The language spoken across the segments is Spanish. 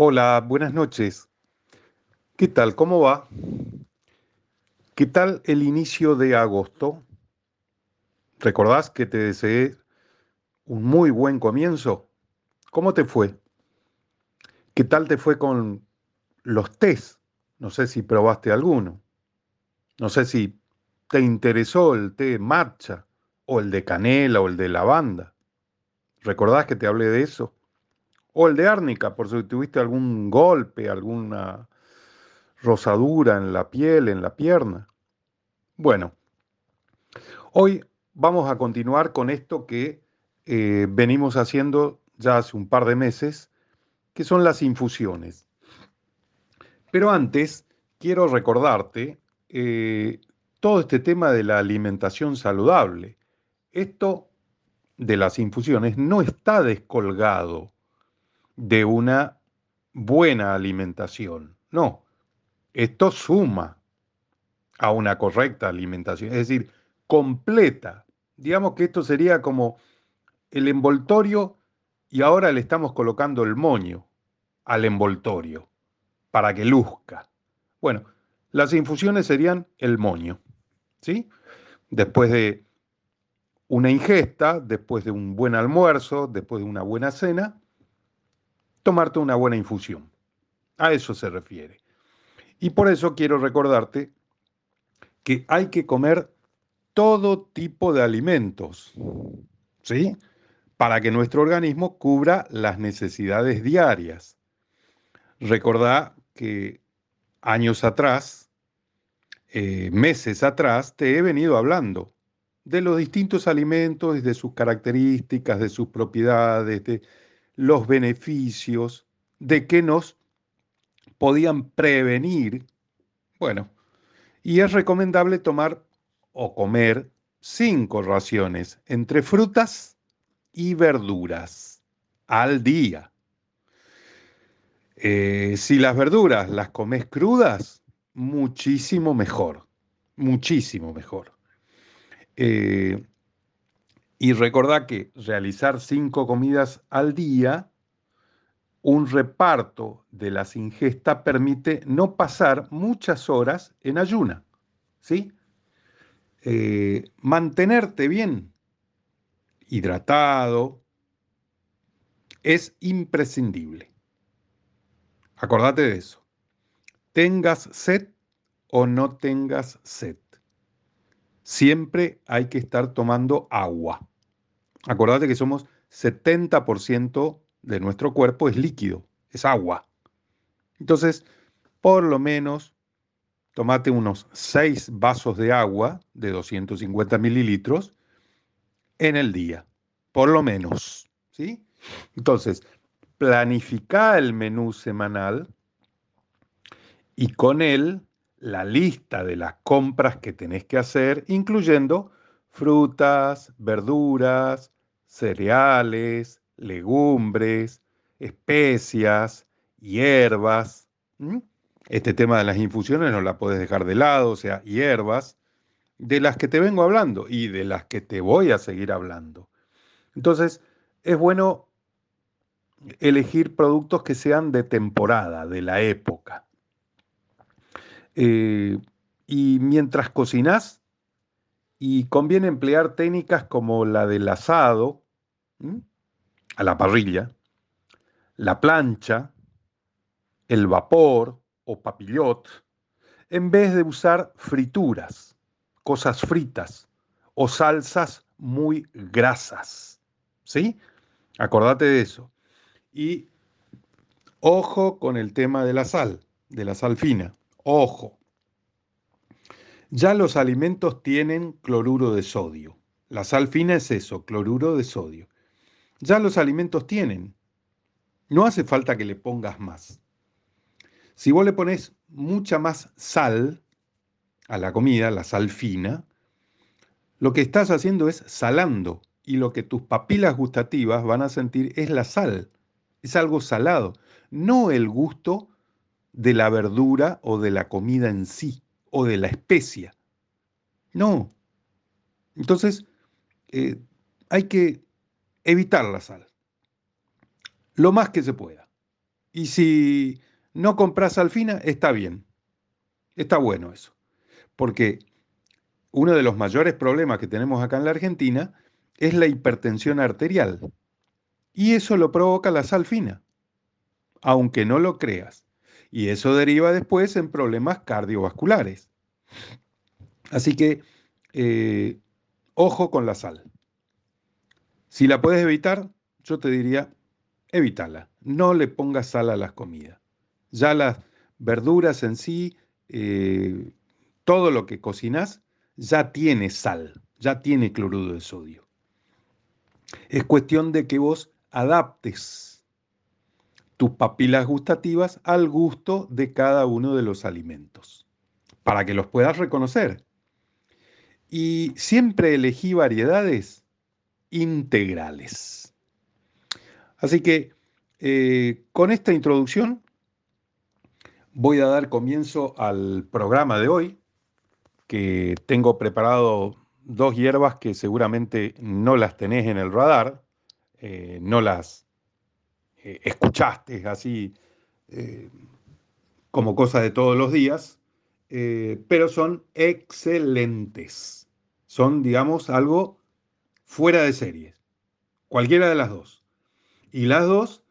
Hola, buenas noches. ¿Qué tal? ¿Cómo va? ¿Qué tal el inicio de agosto? ¿Recordás que te deseé un muy buen comienzo? ¿Cómo te fue? ¿Qué tal te fue con los tés? No sé si probaste alguno. No sé si te interesó el té marcha o el de canela o el de lavanda. ¿Recordás que te hablé de eso? O el de árnica, por si tuviste algún golpe, alguna rosadura en la piel, en la pierna. Bueno, hoy vamos a continuar con esto que eh, venimos haciendo ya hace un par de meses, que son las infusiones. Pero antes, quiero recordarte eh, todo este tema de la alimentación saludable. Esto de las infusiones no está descolgado de una buena alimentación. No, esto suma a una correcta alimentación, es decir, completa. Digamos que esto sería como el envoltorio y ahora le estamos colocando el moño al envoltorio para que luzca. Bueno, las infusiones serían el moño, ¿sí? Después de una ingesta, después de un buen almuerzo, después de una buena cena, tomarte una buena infusión. A eso se refiere. Y por eso quiero recordarte que hay que comer todo tipo de alimentos, ¿sí? Para que nuestro organismo cubra las necesidades diarias. Recordá que años atrás, eh, meses atrás, te he venido hablando de los distintos alimentos, de sus características, de sus propiedades, de los beneficios de que nos podían prevenir. Bueno, y es recomendable tomar o comer cinco raciones entre frutas y verduras al día. Eh, si las verduras las comes crudas, muchísimo mejor, muchísimo mejor. Eh, y recordá que realizar cinco comidas al día, un reparto de las ingestas permite no pasar muchas horas en ayuna. ¿sí? Eh, mantenerte bien hidratado es imprescindible. Acordate de eso. Tengas sed o no tengas sed. Siempre hay que estar tomando agua. Acordate que somos 70% de nuestro cuerpo es líquido, es agua. Entonces, por lo menos, tomate unos 6 vasos de agua de 250 mililitros en el día, por lo menos. ¿sí? Entonces, planifica el menú semanal y con él la lista de las compras que tenés que hacer, incluyendo frutas, verduras, cereales, legumbres, especias, hierbas. Este tema de las infusiones no la puedes dejar de lado, o sea, hierbas, de las que te vengo hablando y de las que te voy a seguir hablando. Entonces, es bueno elegir productos que sean de temporada, de la época. Eh, y mientras cocinas, y conviene emplear técnicas como la del asado a la parrilla, la plancha, el vapor o papillot, en vez de usar frituras, cosas fritas o salsas muy grasas. ¿Sí? Acordate de eso. Y ojo con el tema de la sal, de la sal fina. Ojo. Ya los alimentos tienen cloruro de sodio. La sal fina es eso, cloruro de sodio. Ya los alimentos tienen. No hace falta que le pongas más. Si vos le pones mucha más sal a la comida, la sal fina, lo que estás haciendo es salando y lo que tus papilas gustativas van a sentir es la sal. Es algo salado, no el gusto de la verdura o de la comida en sí o de la especia. No. Entonces, eh, hay que evitar la sal. Lo más que se pueda. Y si no compras alfina, está bien. Está bueno eso. Porque uno de los mayores problemas que tenemos acá en la Argentina es la hipertensión arterial. Y eso lo provoca la salfina, aunque no lo creas. Y eso deriva después en problemas cardiovasculares. Así que, eh, ojo con la sal. Si la puedes evitar, yo te diría, evítala. No le pongas sal a las comidas. Ya las verduras en sí, eh, todo lo que cocinas, ya tiene sal, ya tiene cloruro de sodio. Es cuestión de que vos adaptes tus papilas gustativas al gusto de cada uno de los alimentos, para que los puedas reconocer. Y siempre elegí variedades integrales. Así que eh, con esta introducción voy a dar comienzo al programa de hoy, que tengo preparado dos hierbas que seguramente no las tenés en el radar, eh, no las eh, escuchaste así como cosa de todos los días, pero son excelentes. Son, digamos, algo fuera de series. Cualquiera de las dos. Y las dos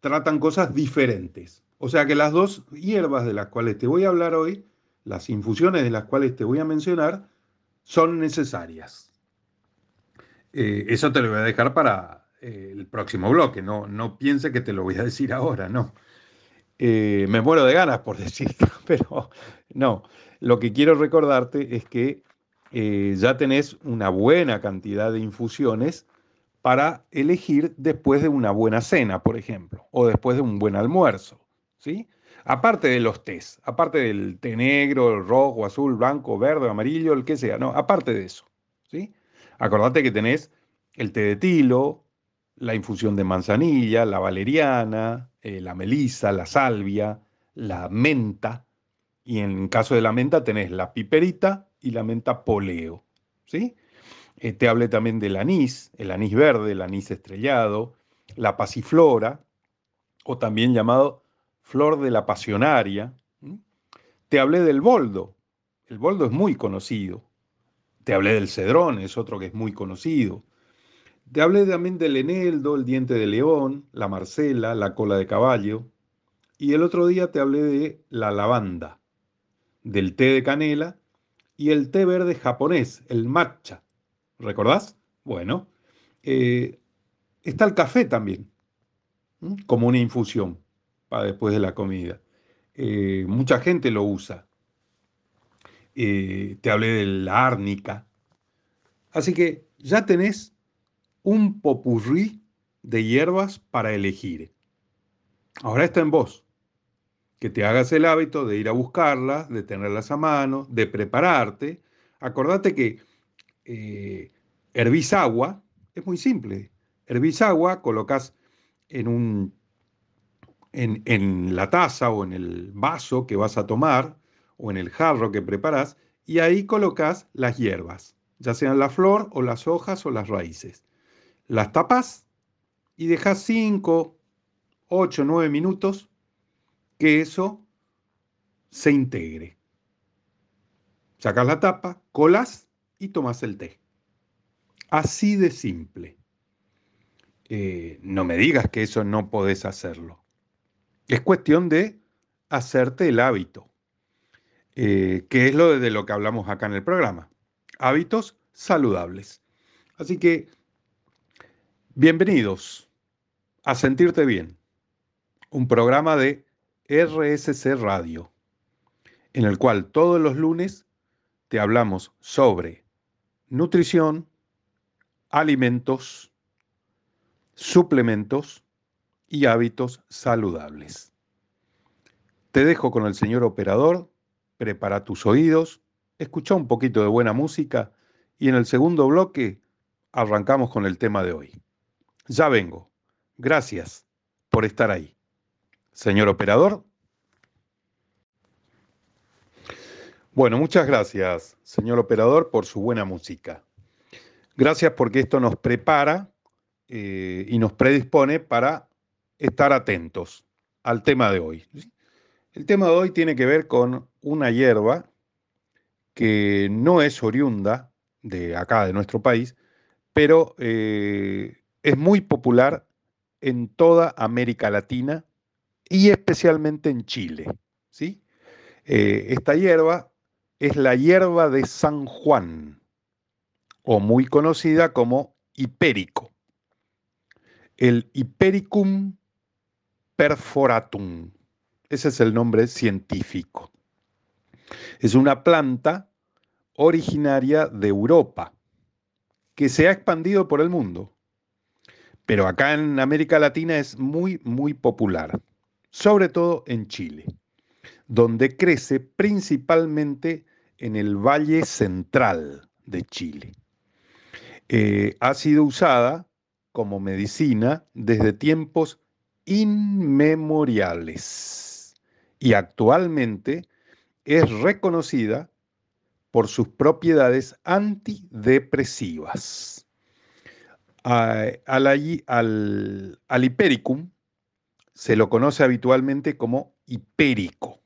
tratan cosas diferentes. O sea que las dos hierbas de las cuales te voy a hablar hoy, las infusiones de las cuales te voy a mencionar, son necesarias. Eh, eso te lo voy a dejar para eh, el próximo bloque. No, no piense que te lo voy a decir ahora, no. Eh, me muero de ganas por decirlo, pero no. Lo que quiero recordarte es que eh, ya tenés una buena cantidad de infusiones para elegir después de una buena cena, por ejemplo, o después de un buen almuerzo, ¿sí? Aparte de los tés, aparte del té negro, el rojo, azul, blanco, verde, amarillo, el que sea, no, aparte de eso, ¿sí? Acordate que tenés el té de tilo, la infusión de manzanilla, la valeriana, eh, la melisa, la salvia, la menta, y en caso de la menta tenés la piperita y la menta poleo. ¿sí? Eh, te hablé también del anís, el anís verde, el anís estrellado, la pasiflora, o también llamado flor de la pasionaria. Te hablé del boldo, el boldo es muy conocido. Te hablé del cedrón, es otro que es muy conocido. Te hablé también del eneldo, el diente de león, la marcela, la cola de caballo. Y el otro día te hablé de la lavanda, del té de canela y el té verde japonés, el matcha. ¿Recordás? Bueno, eh, está el café también, como una infusión para después de la comida. Eh, mucha gente lo usa. Eh, te hablé de la árnica. Así que ya tenés un popurrí de hierbas para elegir. Ahora está en vos que te hagas el hábito de ir a buscarlas, de tenerlas a mano, de prepararte. Acordate que eh, hervís agua, es muy simple. Hervís agua, colocas en, un, en, en la taza o en el vaso que vas a tomar o en el jarro que preparas y ahí colocas las hierbas, ya sean la flor o las hojas o las raíces. Las tapas y dejas 5, 8, 9 minutos que eso se integre. Sacas la tapa, colas y tomas el té. Así de simple. Eh, no me digas que eso no podés hacerlo. Es cuestión de hacerte el hábito, eh, que es lo de lo que hablamos acá en el programa. Hábitos saludables. Así que, bienvenidos a Sentirte Bien, un programa de RSC Radio, en el cual todos los lunes te hablamos sobre nutrición, alimentos, suplementos y hábitos saludables. Te dejo con el señor operador, prepara tus oídos, escucha un poquito de buena música y en el segundo bloque arrancamos con el tema de hoy. Ya vengo. Gracias por estar ahí. Señor operador. Bueno, muchas gracias, señor operador, por su buena música. Gracias porque esto nos prepara eh, y nos predispone para estar atentos al tema de hoy. El tema de hoy tiene que ver con una hierba que no es oriunda de acá, de nuestro país, pero eh, es muy popular en toda América Latina y especialmente en Chile. ¿sí? Eh, esta hierba es la hierba de San Juan, o muy conocida como hipérico. El Hipericum perforatum. Ese es el nombre científico. Es una planta originaria de Europa que se ha expandido por el mundo. Pero acá en América Latina es muy, muy popular, sobre todo en Chile, donde crece principalmente en el Valle Central de Chile. Eh, ha sido usada como medicina desde tiempos inmemoriales y actualmente es reconocida por sus propiedades antidepresivas. Al, al hipericum se lo conoce habitualmente como hipérico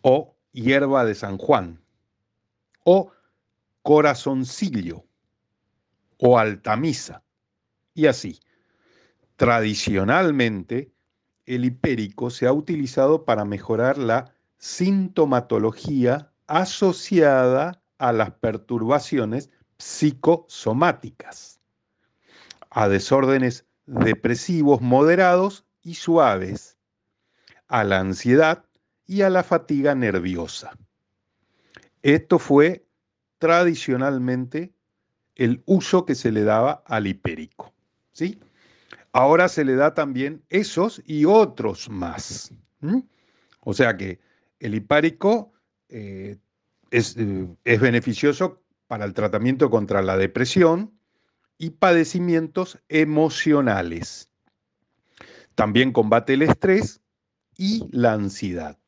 o hierba de San Juan o corazoncillo o altamisa y así. Tradicionalmente, el hipérico se ha utilizado para mejorar la sintomatología asociada a las perturbaciones psicosomáticas, a desórdenes depresivos moderados y suaves, a la ansiedad y a la fatiga nerviosa. Esto fue tradicionalmente el uso que se le daba al hipérico. ¿sí? Ahora se le da también esos y otros más. O sea que el hipárico eh, es, eh, es beneficioso para el tratamiento contra la depresión y padecimientos emocionales. También combate el estrés y la ansiedad.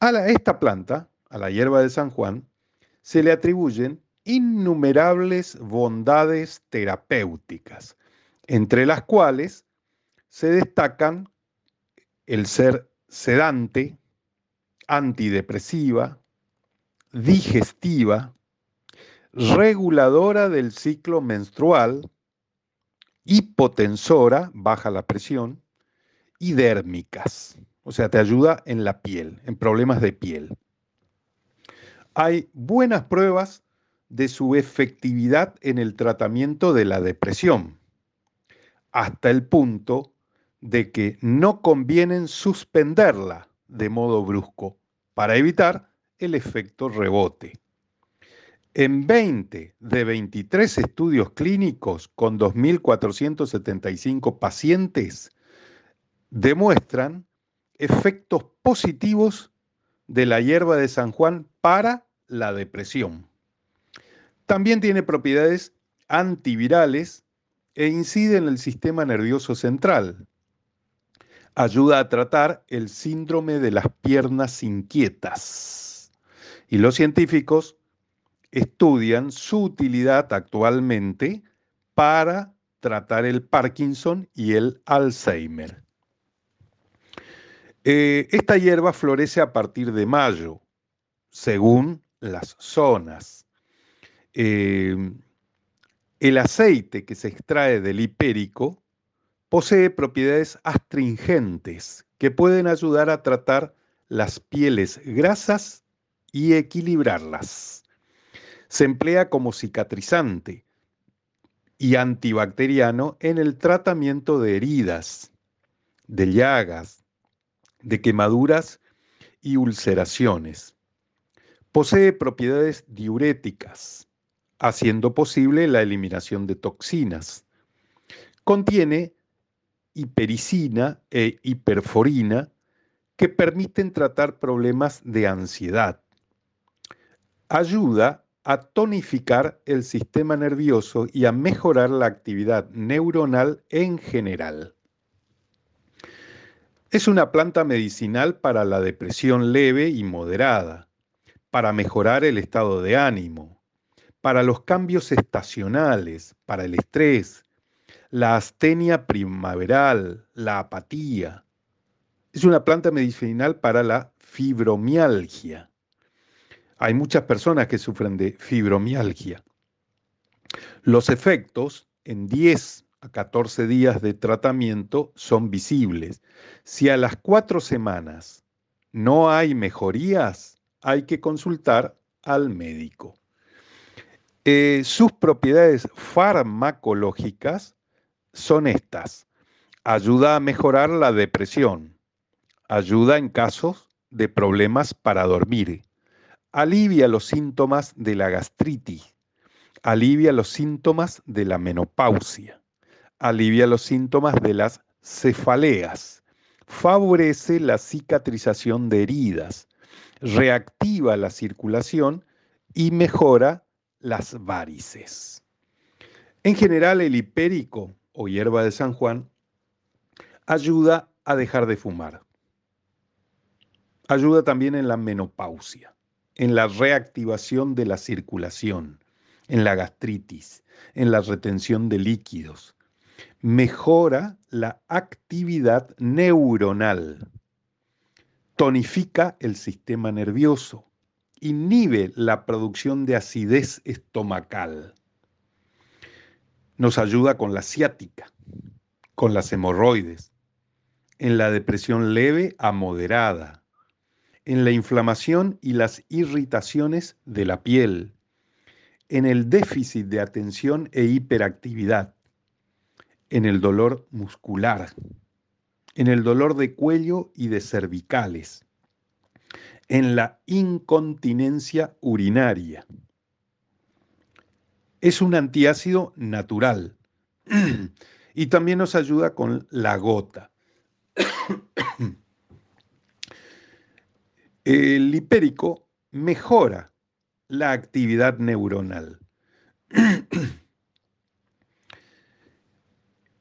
A esta planta, a la hierba de San Juan, se le atribuyen innumerables bondades terapéuticas, entre las cuales se destacan el ser sedante, antidepresiva, digestiva, reguladora del ciclo menstrual, hipotensora, baja la presión, y dérmicas, o sea, te ayuda en la piel, en problemas de piel. Hay buenas pruebas de su efectividad en el tratamiento de la depresión, hasta el punto de que no conviene suspenderla de modo brusco para evitar el efecto rebote. En 20 de 23 estudios clínicos con 2.475 pacientes demuestran efectos positivos de la hierba de San Juan para la depresión. También tiene propiedades antivirales e incide en el sistema nervioso central. Ayuda a tratar el síndrome de las piernas inquietas. Y los científicos estudian su utilidad actualmente para tratar el Parkinson y el Alzheimer. Eh, esta hierba florece a partir de mayo, según las zonas. Em, el aceite que se extrae del hipérico posee propiedades astringentes que pueden ayudar a tratar las pieles grasas y equilibrarlas. Se emplea como cicatrizante y antibacteriano en el tratamiento de heridas, de llagas, de quemaduras y ulceraciones. Posee propiedades diuréticas, haciendo posible la eliminación de toxinas. Contiene hipericina e hiperforina que permiten tratar problemas de ansiedad. Ayuda a tonificar el sistema nervioso y a mejorar la actividad neuronal en general. Es una planta medicinal para la depresión leve y moderada, para mejorar el estado de ánimo, para los cambios estacionales, para el estrés, la astenia primaveral, la apatía. Es una planta medicinal para la fibromialgia. Hay muchas personas que sufren de fibromialgia. Los efectos en 10 a 14 días de tratamiento son visibles. Si a las cuatro semanas no hay mejorías, hay que consultar al médico. Eh, sus propiedades farmacológicas son estas. Ayuda a mejorar la depresión. Ayuda en casos de problemas para dormir. Alivia los síntomas de la gastritis. Alivia los síntomas de la menopausia. Alivia los síntomas de las cefaleas. Favorece la cicatrización de heridas. Reactiva la circulación y mejora las varices. En general, el hipérico o hierba de San Juan ayuda a dejar de fumar. Ayuda también en la menopausia, en la reactivación de la circulación, en la gastritis, en la retención de líquidos. Mejora la actividad neuronal. Tonifica el sistema nervioso inhibe la producción de acidez estomacal. Nos ayuda con la ciática, con las hemorroides, en la depresión leve a moderada, en la inflamación y las irritaciones de la piel, en el déficit de atención e hiperactividad, en el dolor muscular, en el dolor de cuello y de cervicales, en la incontinencia urinaria. Es un antiácido natural y también nos ayuda con la gota. El hipérico mejora la actividad neuronal.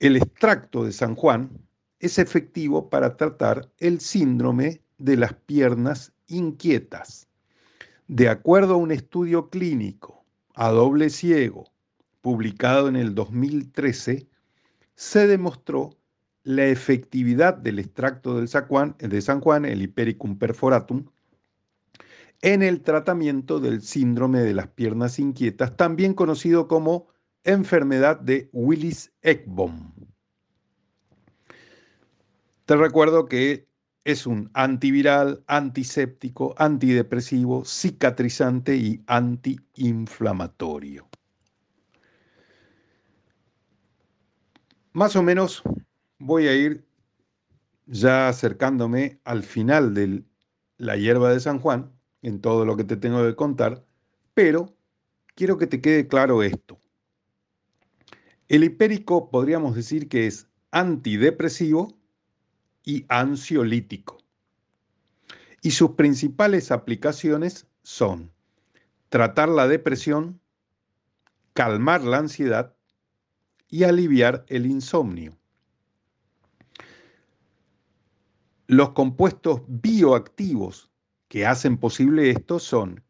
El extracto de San Juan es efectivo para tratar el síndrome de las piernas inquietas. De acuerdo a un estudio clínico a doble ciego publicado en el 2013, se demostró la efectividad del extracto de San Juan, el Hipericum perforatum, en el tratamiento del síndrome de las piernas inquietas, también conocido como enfermedad de Willis-Ekbom. Te recuerdo que es un antiviral, antiséptico, antidepresivo, cicatrizante y antiinflamatorio. Más o menos voy a ir ya acercándome al final de la hierba de San Juan, en todo lo que te tengo que contar, pero quiero que te quede claro esto. El hipérico podríamos decir que es antidepresivo, y ansiolítico. Y sus principales aplicaciones son tratar la depresión, calmar la ansiedad y aliviar el insomnio. Los compuestos bioactivos que hacen posible esto son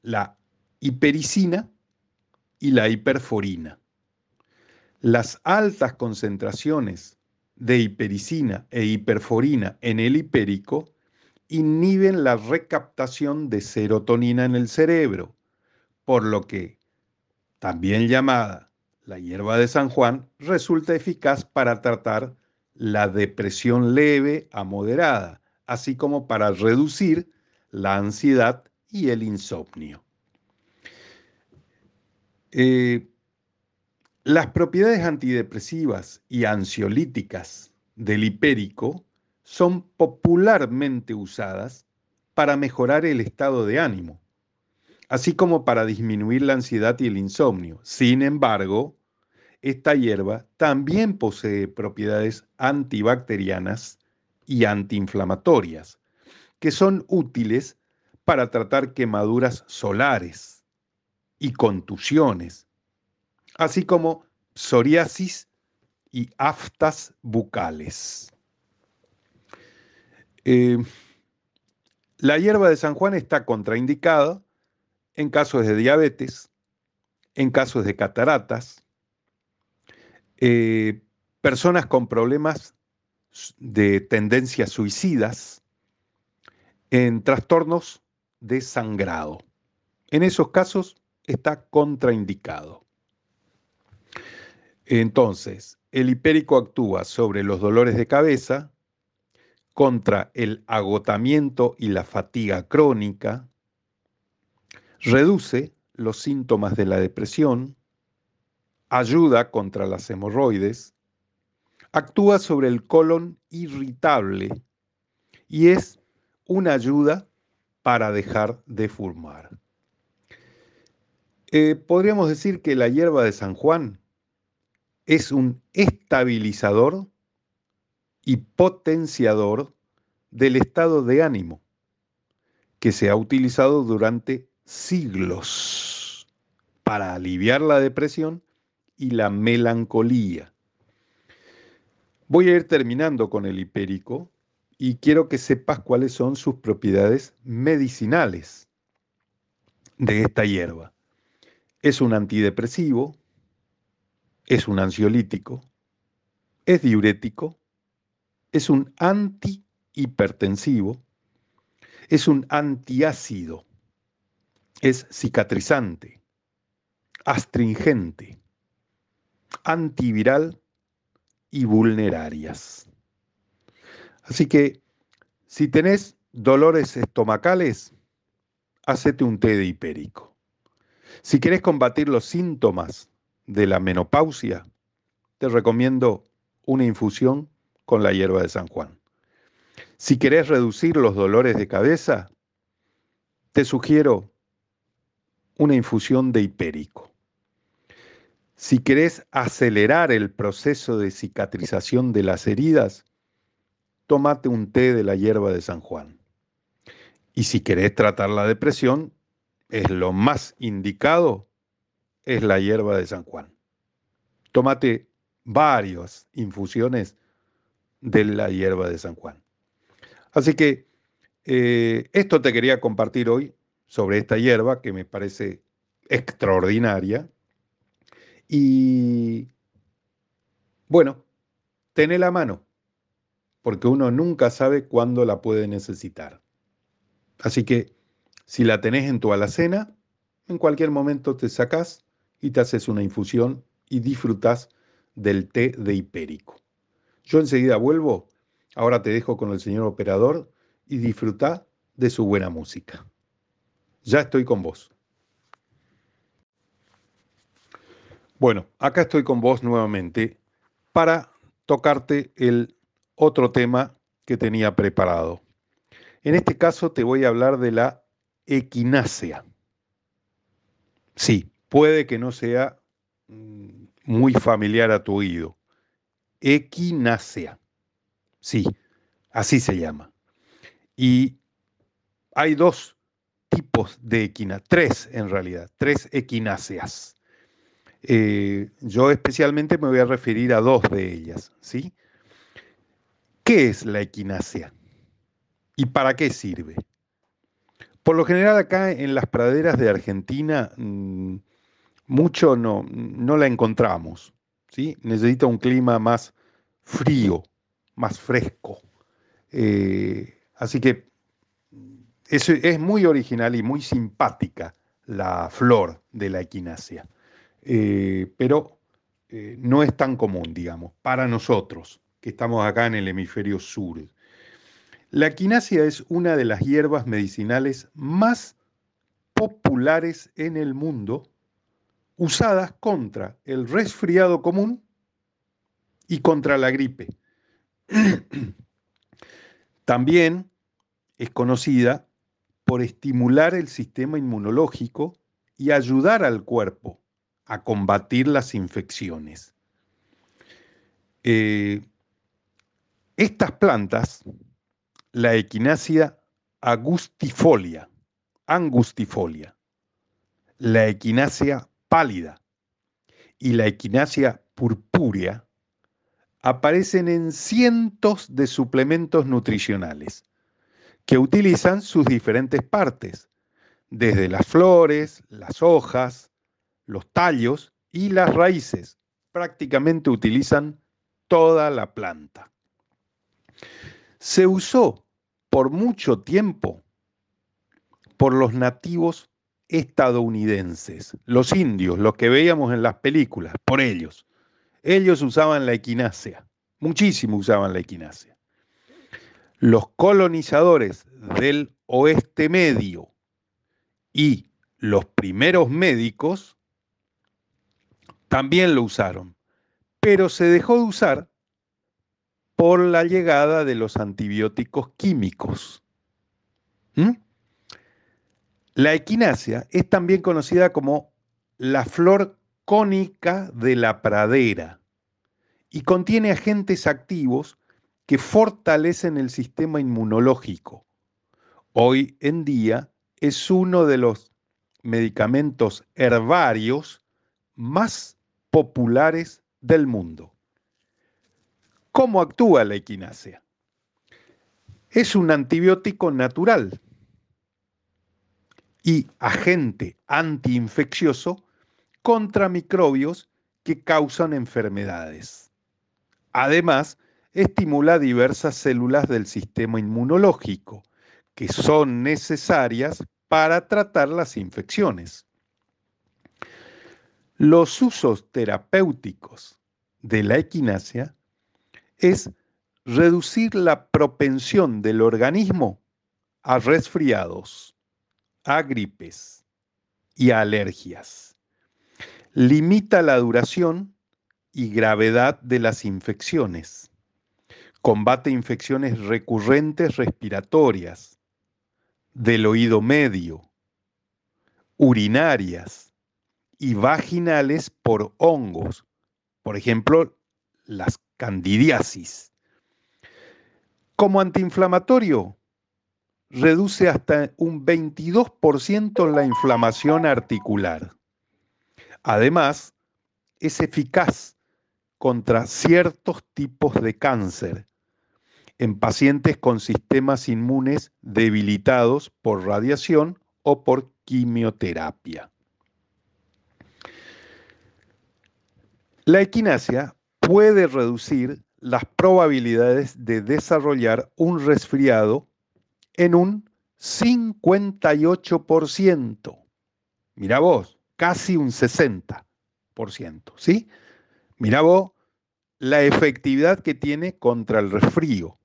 la hipericina y la hiperforina. Las altas concentraciones de hipericina e hiperforina en el hipérico inhiben la recaptación de serotonina en el cerebro, por lo que, también llamada la hierba de San Juan, resulta eficaz para tratar la depresión leve a moderada, así como para reducir la ansiedad y el insomnio. Eh, las propiedades antidepresivas y ansiolíticas del hipérico son popularmente usadas para mejorar el estado de ánimo, así como para disminuir la ansiedad y el insomnio. Sin embargo, esta hierba también posee propiedades antibacterianas y antiinflamatorias, que son útiles para tratar quemaduras solares y contusiones, así como psoriasis y aftas bucales. Eh, la hierba de San Juan está contraindicada en casos de diabetes, en casos de cataratas, eh, personas con problemas de tendencias suicidas, en trastornos de sangrado. En esos casos está contraindicado. Entonces, el hipérico actúa sobre los dolores de cabeza, contra el agotamiento y la fatiga crónica, reduce los síntomas de la depresión, ayuda contra las hemorroides, actúa sobre el colon irritable y es una ayuda para dejar de fumar. Eh, podríamos decir que la hierba de San Juan es un estabilizador y potenciador del estado de ánimo que se ha utilizado durante siglos para aliviar la depresión y la melancolía. Voy a ir terminando con el hipérico y quiero que sepas cuáles son sus propiedades medicinales de esta hierba. Es un antidepresivo, es un ansiolítico, es diurético, es un antihipertensivo, es un antiácido, es cicatrizante, astringente, antiviral y vulnerarias. Así que si tenés dolores estomacales, hacete un té de hipérico. Si querés combatir los síntomas de la menopausia, te recomiendo una infusión con la hierba de San Juan. Si querés reducir los dolores de cabeza, te sugiero una infusión de hipérico. Si querés acelerar el proceso de cicatrización de las heridas, tómate un té de la hierba de San Juan. Y si querés tratar la depresión, es lo más indicado, es la hierba de San Juan. Tómate varias infusiones de la hierba de San Juan. Así que eh, esto te quería compartir hoy sobre esta hierba que me parece extraordinaria. Y bueno, tené la mano, porque uno nunca sabe cuándo la puede necesitar. Así que si la tenés en tu alacena, en cualquier momento te sacás y te haces una infusión y disfrutas del té de hipérico. Yo enseguida vuelvo, ahora te dejo con el señor operador y disfruta de su buena música. Ya estoy con vos. Bueno, acá estoy con vos nuevamente para tocarte el otro tema que tenía preparado. En este caso te voy a hablar de la equinácea. Sí, puede que no sea mm, muy familiar a tu oído. Equinácea. Sí, así se llama. Y hay dos tipos de equinácea, tres en realidad, tres equináceas. Eh, yo especialmente me voy a referir a dos de ellas, ¿sí? ¿Qué es la equinácea? ¿Y para qué sirve? Por lo general acá en las praderas de Argentina mm, mucho no, no la encontramos, ¿sí? Necesita un clima más frío, más fresco. Eh, así que es, es muy original y muy simpática la flor de la equinácea. Eh, pero eh, no es tan común, digamos, para nosotros, estamos acá en el hemisferio sur. La quinasia es una de las hierbas medicinales más populares en el mundo, usadas contra el resfriado común y contra la gripe. También es conocida por estimular el sistema inmunológico y ayudar al cuerpo a combatir las infecciones. Eh, estas plantas, la equinácea angustifolia, la equinácea pálida y la equinácea purpúrea, aparecen en cientos de suplementos nutricionales que utilizan sus diferentes partes, desde las flores, las hojas, los tallos y las raíces prácticamente utilizan toda la planta. Se usó por mucho tiempo por los nativos estadounidenses, los indios, los que veíamos en las películas, por ellos. Ellos usaban la equinacia, muchísimo usaban la equinacia. Los colonizadores del oeste medio y los primeros médicos también lo usaron, pero se dejó de usar por la llegada de los antibióticos químicos. ¿Mm? La equinacia es también conocida como la flor cónica de la pradera y contiene agentes activos que fortalecen el sistema inmunológico. Hoy en día es uno de los medicamentos herbarios más populares del mundo. ¿Cómo actúa la equinacia? Es un antibiótico natural y agente antiinfeccioso contra microbios que causan enfermedades. Además, estimula diversas células del sistema inmunológico que son necesarias para tratar las infecciones. Los usos terapéuticos de la equinacia es reducir la propensión del organismo a resfriados, a gripes y a alergias. Limita la duración y gravedad de las infecciones. Combate infecciones recurrentes respiratorias, del oído medio, urinarias y vaginales por hongos, por ejemplo, las candidiasis. Como antiinflamatorio, reduce hasta un 22% la inflamación articular. Además, es eficaz contra ciertos tipos de cáncer en pacientes con sistemas inmunes debilitados por radiación o por quimioterapia. La equinacia puede reducir las probabilidades de desarrollar un resfriado en un 58%. Mira vos, casi un 60%, ¿sí? Mira vos la efectividad que tiene contra el resfrío,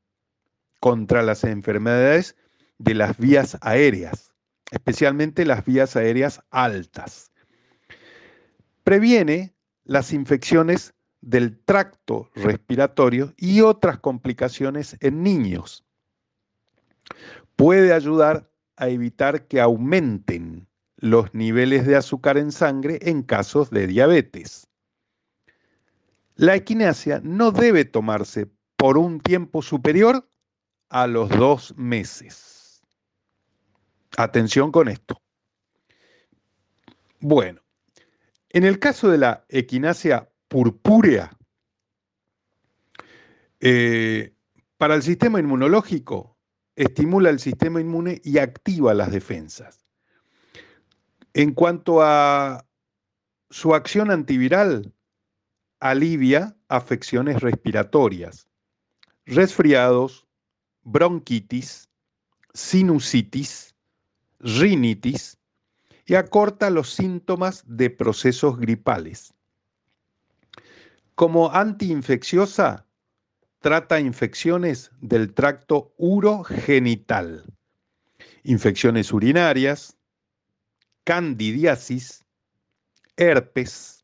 contra las enfermedades de las vías aéreas, especialmente las vías aéreas altas. Previene las infecciones del tracto respiratorio y otras complicaciones en niños puede ayudar a evitar que aumenten los niveles de azúcar en sangre en casos de diabetes. La equinacia no debe tomarse por un tiempo superior a los dos meses. Atención con esto. Bueno, en el caso de la equinacia purpúrea, eh, para el sistema inmunológico estimula el sistema inmune y activa las defensas. En cuanto a su acción antiviral, alivia afecciones respiratorias, resfriados, bronquitis, sinusitis, rinitis y acorta los síntomas de procesos gripales. Como antiinfecciosa, trata infecciones del tracto urogenital, infecciones urinarias, candidiasis, herpes,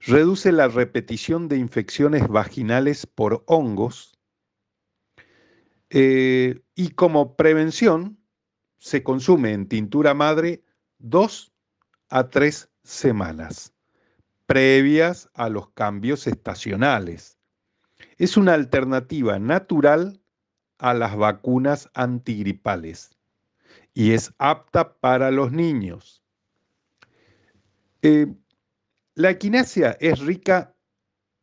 reduce la repetición de infecciones vaginales por hongos eh, y como prevención se consume en tintura madre dos a tres semanas previas a los cambios estacionales es una alternativa natural a las vacunas antigripales y es apta para los niños. Eh, la equinacia es rica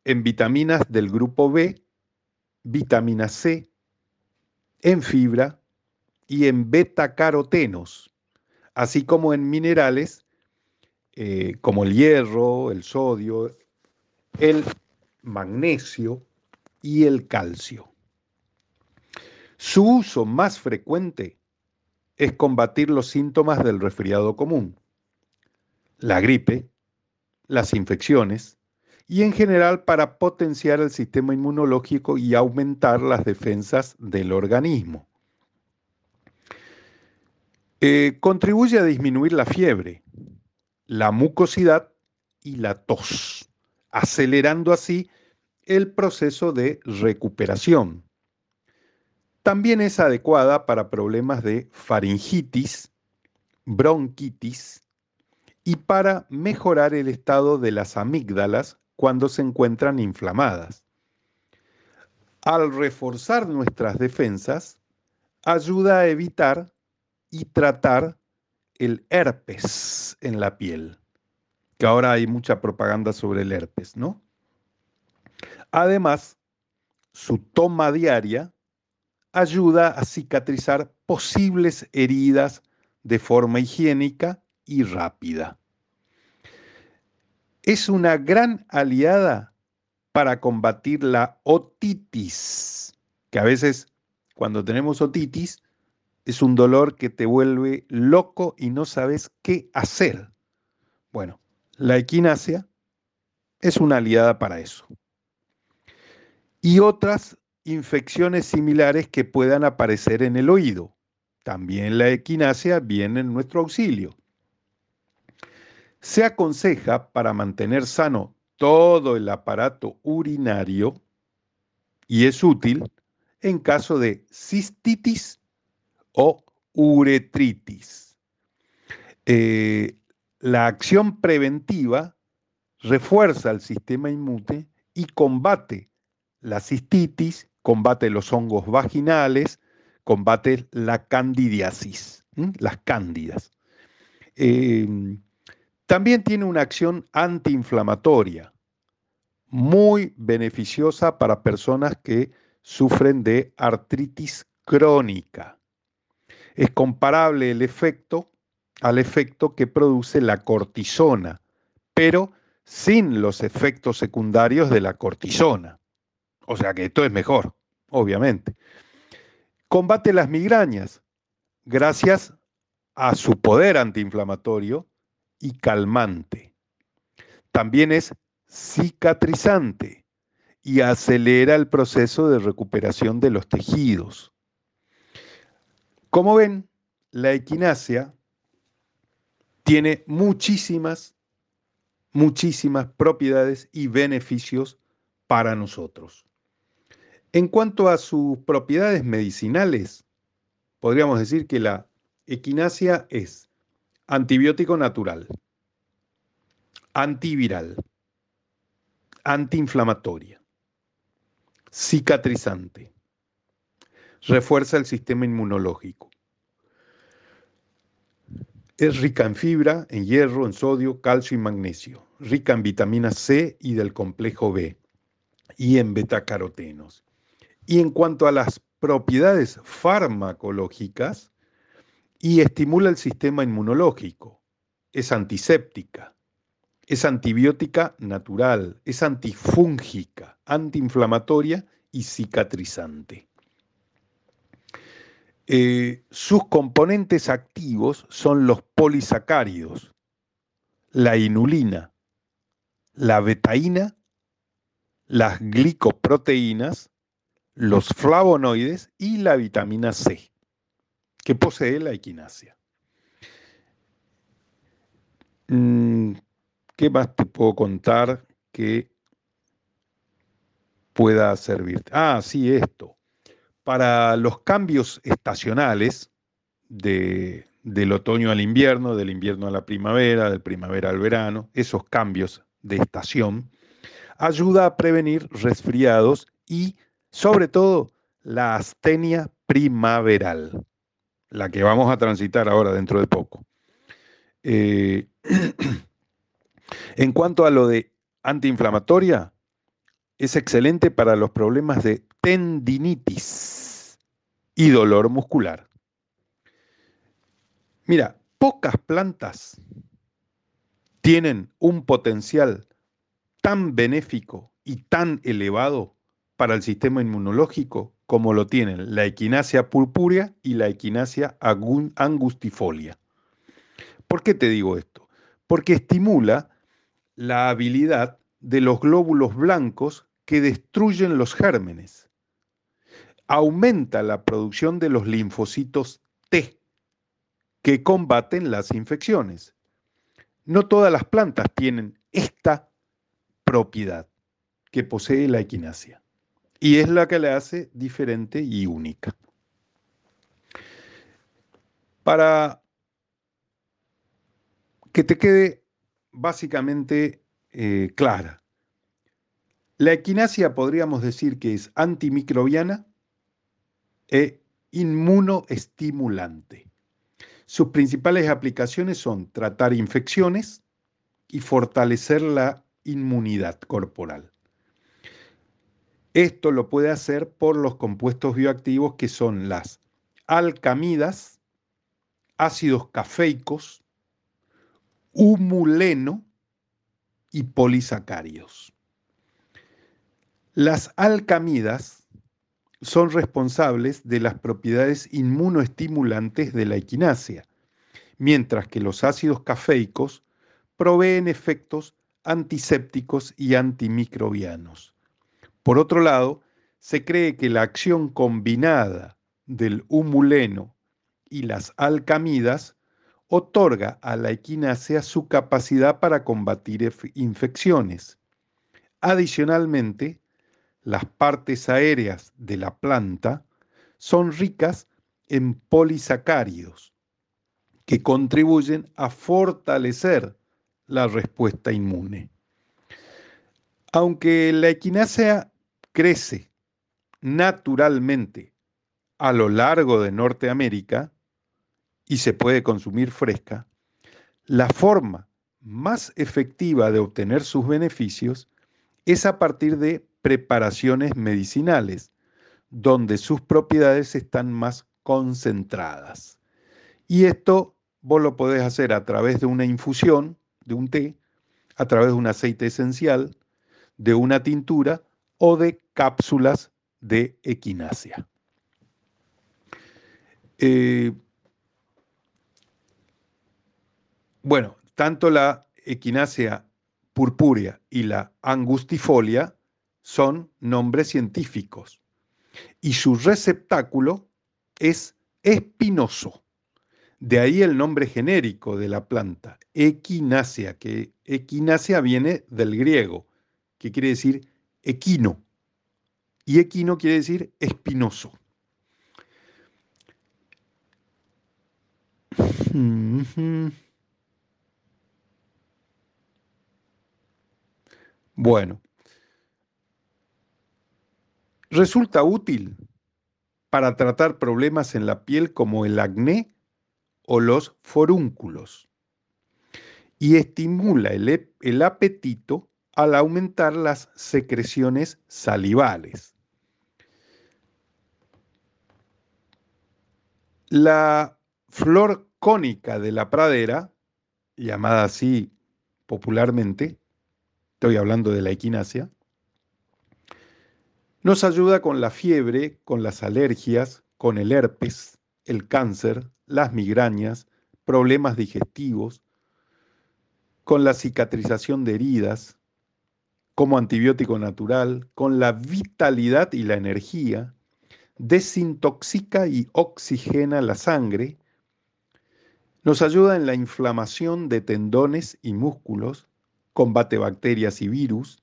en vitaminas del grupo B, vitamina C, en fibra y en beta-carotenos, así como en minerales eh, como el hierro, el sodio, el magnesio, y el calcio. Su uso más frecuente es combatir los síntomas del resfriado común, la gripe, las infecciones y en general para potenciar el sistema inmunológico y aumentar las defensas del organismo. Eh, contribuye a disminuir la fiebre, la mucosidad y la tos, acelerando así el proceso de recuperación. También es adecuada para problemas de faringitis, bronquitis y para mejorar el estado de las amígdalas cuando se encuentran inflamadas. Al reforzar nuestras defensas, ayuda a evitar y tratar el herpes en la piel, que ahora hay mucha propaganda sobre el herpes, ¿no? Además, su toma diaria ayuda a cicatrizar posibles heridas de forma higiénica y rápida. Es una gran aliada para combatir la otitis, que a veces cuando tenemos otitis es un dolor que te vuelve loco y no sabes qué hacer. Bueno, la equinacia es una aliada para eso. Y otras infecciones similares que puedan aparecer en el oído. También la equinacia viene en nuestro auxilio. Se aconseja para mantener sano todo el aparato urinario y es útil en caso de cistitis o uretritis. Eh, la acción preventiva refuerza el sistema inmune y combate la cistitis, combate los hongos vaginales, combate la candidiasis, las cándidas. Em, también tiene una acción antiinflamatoria, muy beneficiosa para personas que sufren de artritis crónica es comparable el efecto al efecto que produce la cortisona, pero sin los efectos secundarios de la cortisona. O sea que esto es mejor, obviamente. Combate las migrañas gracias a su poder antiinflamatorio y calmante. También es cicatrizante y acelera el proceso de recuperación de los tejidos. Como ven, la equinacia tiene muchísimas, muchísimas propiedades y beneficios para nosotros. En cuanto a sus propiedades medicinales, podríamos decir que la equinacia es antibiótico natural, antiviral, antiinflamatoria, cicatrizante, refuerza el sistema inmunológico. Es rica en fibra, en hierro, en sodio, calcio y magnesio, rica en vitamina C y del complejo B y en betacarotenos. Y en cuanto a las propiedades farmacológicas, y estimula el sistema inmunológico, es antiséptica, es antibiótica natural, es antifúngica, antiinflamatoria y cicatrizante. Eh, sus componentes activos son los polisacáridos, la inulina, la betaína, las glicoproteínas, los flavonoides y la vitamina C, que posee la equinacia. Mm, ¿Qué más te puedo contar que pueda servirte? Ah, sí, esto para los cambios estacionales del otoño al invierno, del invierno a la primavera, del primavera al verano, esos cambios de estación, ayuda a prevenir resfriados y, sobre todo, la astenia primaveral, la que vamos a transitar ahora dentro de poco. Eh, en cuanto a lo de antiinflamatoria, es excelente para los problemas de tendinitis y dolor muscular. Mira, pocas plantas tienen un potencial tan benéfico y tan elevado para el sistema inmunológico como lo tienen la equinacia purpúrea y la equinacia angustifolia. ¿Por qué te digo esto? Porque estimula la habilidad de los glóbulos blancos que destruyen los gérmenes. Aumenta la producción de los linfocitos T, que combaten las infecciones. No todas las plantas tienen esta propiedad que posee la equinacia. Y es la que le hace diferente y única. Para que te quede básicamente eh, clara, la equinacia podríamos decir que es antimicrobiana e inmunoestimulante. Sus principales aplicaciones son tratar infecciones y fortalecer la inmunidad corporal. Esto lo puede hacer por los compuestos bioactivos que son las alcamidas, ácidos cafeicos, humuleno y polisacáridos. Las alcamidas son responsables de las propiedades inmunoestimulantes de la equinácea, mientras que los ácidos cafeicos proveen efectos antisépticos y antimicrobianos. Por otro lado, se cree que la acción combinada del humuleno y las alcamidas otorga a la equinácea su capacidad para combatir infecciones. Adicionalmente, las partes aéreas de la planta son ricas en polisacáridos que contribuyen a fortalecer la respuesta inmune. Aunque la equinácea crece naturalmente a lo largo de Norteamérica y se puede consumir fresca, la forma más efectiva de obtener sus beneficios es a partir de preparaciones medicinales, donde sus propiedades están más concentradas. Y esto vos lo podés hacer a través de una infusión, de un té, a través de un aceite esencial, de una tintura o de cápsulas de equinacia. Eh, bueno, tanto la equinacia purpúrea y la angustifolia son nombres científicos y su receptáculo es espinoso. De ahí el nombre genérico de la planta, equinacia, que equinacia viene del griego, que quiere decir equino. Y equino quiere decir espinoso. Bueno, resulta útil para tratar problemas en la piel como el acné o los forúnculos y estimula el, apetito al aumentar las secreciones salivales. La flor cónica de la pradera, llamada así popularmente, estoy hablando de la equinacia, nos ayuda con la fiebre, con las alergias, con el herpes, el cáncer, las migrañas, problemas digestivos, con la cicatrización de heridas, como antibiótico natural, con la vitalidad y la energía, desintoxica y oxigena la sangre, nos ayuda en la inflamación de tendones y músculos, combate bacterias y virus,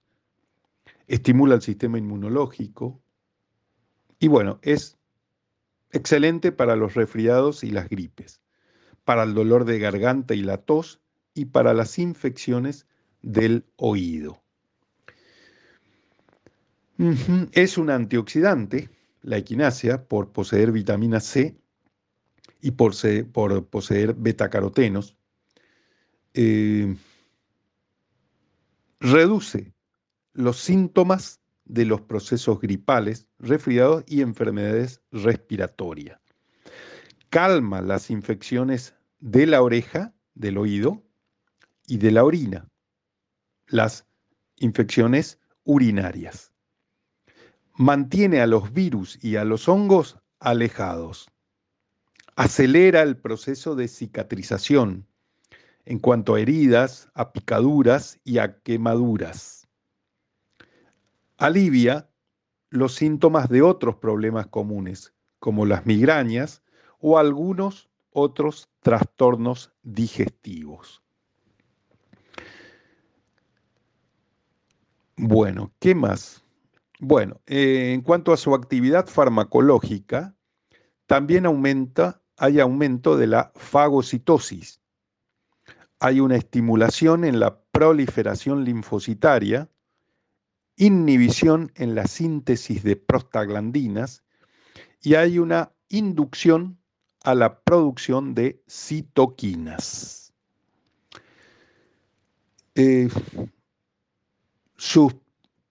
estimula el sistema inmunológico y bueno, es excelente para los resfriados y las gripes, para el dolor de garganta y la tos y para las infecciones del oído. Es un antioxidante, la equinacia, por poseer vitamina C y por, por poseer betacarotenos. Eh, reduce los síntomas de los procesos gripales, resfriados y enfermedades respiratorias. Calma las infecciones de la oreja, del oído y de la orina, las infecciones urinarias mantiene a los virus y a los hongos alejados, acelera el proceso de cicatrización en cuanto a heridas, a picaduras y a quemaduras. Alivia los síntomas de otros problemas comunes, como las migrañas o algunos otros trastornos digestivos. Bueno, ¿qué más? Bueno, eh, en cuanto a su actividad farmacológica, también aumenta, hay aumento de la fagocitosis. Hay una estimulación en la proliferación linfocitaria, inhibición en la síntesis de prostaglandinas y hay una inducción a la producción de citoquinas. Eh, sus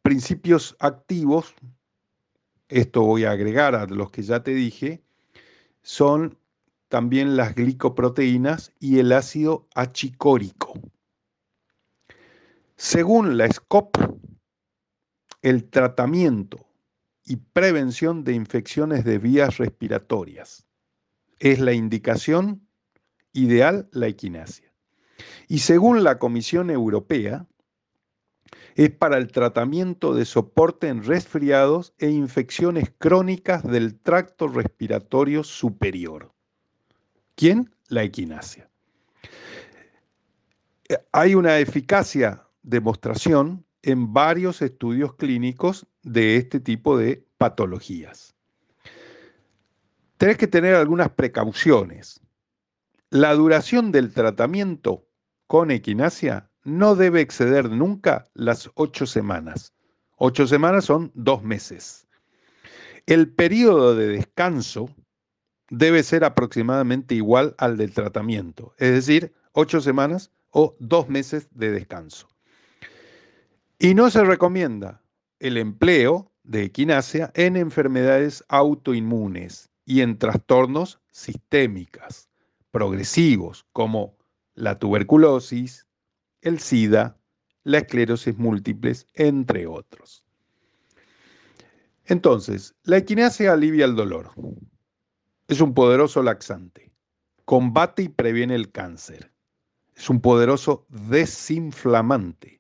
principios activos, esto voy a agregar a los que ya te dije, son también las glicoproteínas y el ácido achicórico. Según la SCOP, el tratamiento y prevención de infecciones de vías respiratorias es la indicación ideal la equinacia. Y según la Comisión Europea, es para el tratamiento de soporte en resfriados e infecciones crónicas del tracto respiratorio superior. ¿Quién? La equinacia. Eh, hay una eficacia demostración en varios estudios clínicos de este tipo de patologías. Tenés que tener algunas precauciones. La duración del tratamiento con equinacia no debe exceder nunca las ocho semanas. Ocho semanas son dos meses. El periodo de descanso debe ser aproximadamente igual al del tratamiento, es decir, ocho semanas o dos meses de descanso. Y no se recomienda el empleo de equinacia en enfermedades autoinmunes y en trastornos sistémicas progresivos como la tuberculosis, el SIDA, la esclerosis múltiples, entre otros. Entonces, la equinacia alivia el dolor. Es un poderoso laxante. Combate y previene el cáncer. Es un poderoso desinflamante.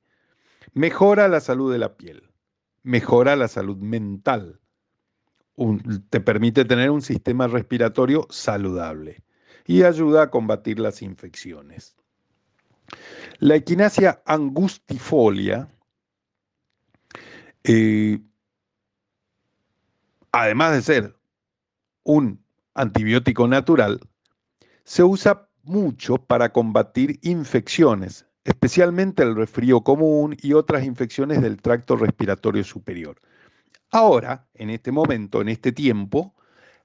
Mejora la salud de la piel. Mejora la salud mental. te permite tener un sistema respiratorio saludable y ayuda a combatir las infecciones. La equinacia angustifolia, eh, además de ser un antibiótico natural, se usa mucho para combatir infecciones, especialmente el resfrío común y otras infecciones del tracto respiratorio superior. Ahora, en este momento, en este tiempo,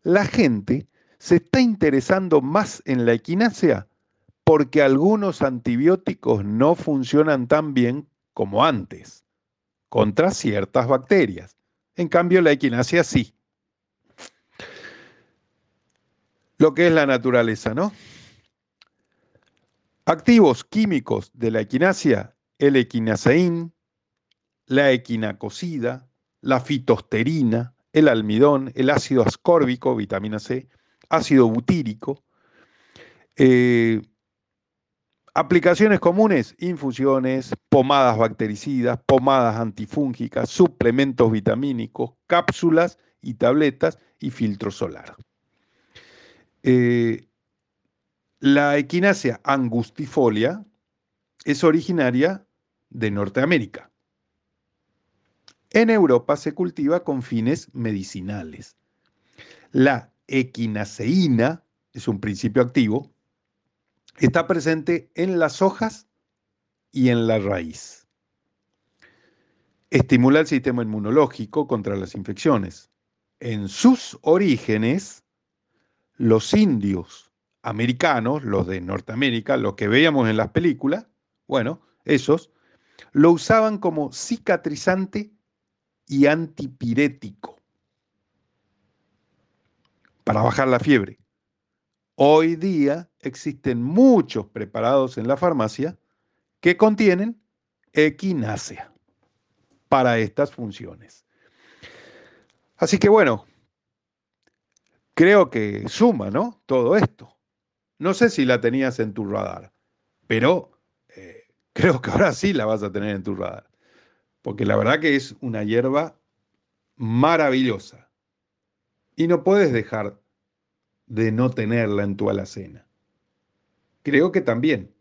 la gente se está interesando más en la equinacia porque algunos antibióticos no funcionan tan bien como antes contra ciertas bacterias. En cambio, la equinacia sí. Lo que es la naturaleza, ¿no? Activos químicos de la equinacia, el equinaceín, la equinacosida, la fitosterina, el almidón, el ácido ascórbico, vitamina C, ácido butírico, eh, Aplicaciones comunes, infusiones, pomadas bactericidas, pomadas antifúngicas, suplementos vitamínicos, cápsulas y tabletas y filtro solar. Eh, la equinacia angustifolia es originaria de Norteamérica. En Europa se cultiva con fines medicinales. La equinaceína es un principio activo Está presente en las hojas y en la raíz. Estimula el sistema inmunológico contra las infecciones. En sus orígenes, los indios americanos, los de Norteamérica, los que veíamos en las películas, bueno, esos, lo usaban como cicatrizante y antipirético para bajar la fiebre. Hoy día existen muchos preparados en la farmacia que contienen equinácea para estas funciones. Así que bueno, creo que suma, ¿no? Todo esto. No sé si la tenías en tu radar, pero eh, creo que ahora sí la vas a tener en tu radar. Porque la verdad que es una hierba maravillosa. Y no puedes dejar de no tenerla en tu alacena. Creo que también,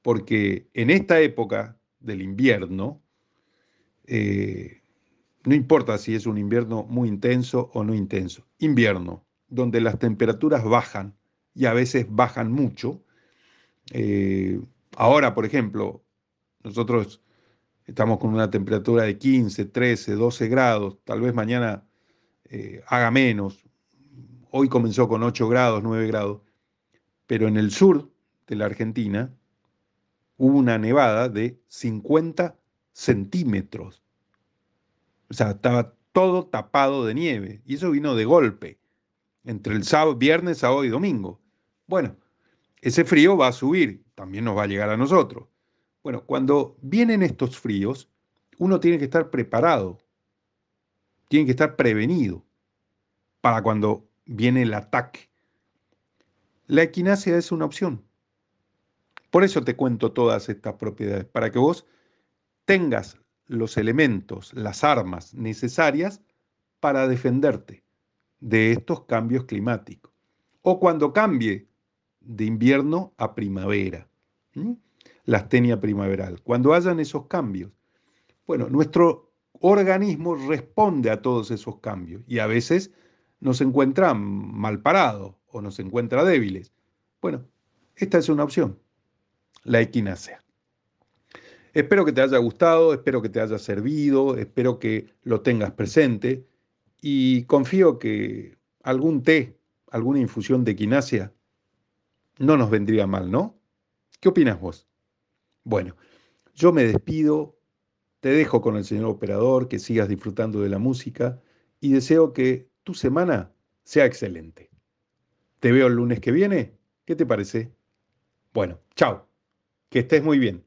porque en esta época del invierno, eh, no importa si es un invierno muy intenso o no intenso, invierno, donde las temperaturas bajan y a veces bajan mucho. Eh, ahora, por ejemplo, nosotros estamos con una temperatura de 15, 13, 12 grados, tal vez mañana eh, haga menos, hoy comenzó con 8 grados, 9 grados, pero en el sur de la Argentina hubo una nevada de 50 centímetros. O sea, estaba todo tapado de nieve y eso vino de golpe entre el sábado, viernes, sábado y domingo. Bueno, ese frío va a subir, también nos va a llegar a nosotros. Bueno, cuando vienen estos fríos, uno tiene que estar preparado, tiene que estar prevenido para cuando viene el ataque. La equinacia es una opción. Por eso te cuento todas estas propiedades, para que vos tengas los elementos, las armas necesarias para defenderte de estos cambios climáticos. O cuando cambie de invierno a primavera, la astenia primaveral, cuando hayan esos cambios. Bueno, nuestro organismo responde a todos esos cambios y a veces nos encuentra mal parado o nos encuentra débiles. Bueno, esta es una opción, la equinacia. Espero que te haya gustado, espero que te haya servido, espero que lo tengas presente y confío que algún té, alguna infusión de equinacia no nos vendría mal, ¿no? ¿Qué opinas vos? Bueno, yo me despido, te dejo con el señor operador, que sigas disfrutando de la música y deseo que tu semana sea excelente. Te veo el lunes que viene. ¿Qué te parece? Bueno, chao. Que estés muy bien.